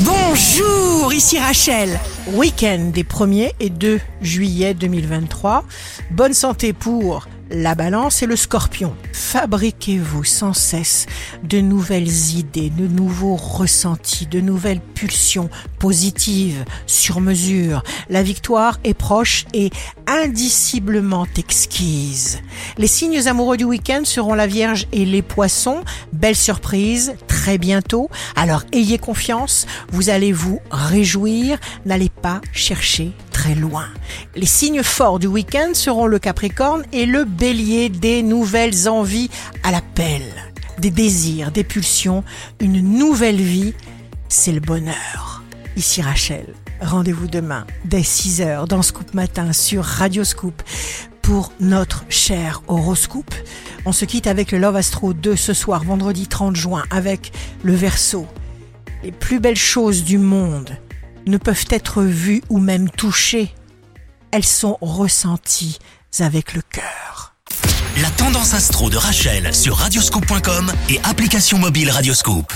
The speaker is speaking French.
Bonjour, ici Rachel. Week-end des 1er et 2 juillet 2023. Bonne santé pour la balance et le scorpion. Fabriquez-vous sans cesse de nouvelles idées, de nouveaux ressentis, de nouvelles pulsions positives, sur mesure. La victoire est proche et indiciblement exquise. Les signes amoureux du week-end seront la Vierge et les poissons. Belle surprise, très bientôt. Alors ayez confiance, vous allez vous réjouir, n'allez pas chercher très loin. Les signes forts du week-end seront le Capricorne et le Bélier, des nouvelles envies à l'appel, des désirs, des pulsions, une nouvelle vie, c'est le bonheur. Ici Rachel, rendez-vous demain dès 6h dans Scoop Matin sur Radio Scoop pour notre cher horoscope. On se quitte avec le Love Astro 2 ce soir, vendredi 30 juin, avec le Verseau. Les plus belles choses du monde ne peuvent être vues ou même touchées. Elles sont ressenties avec le cœur. La tendance astro de Rachel sur radioscope.com et application mobile Radioscope.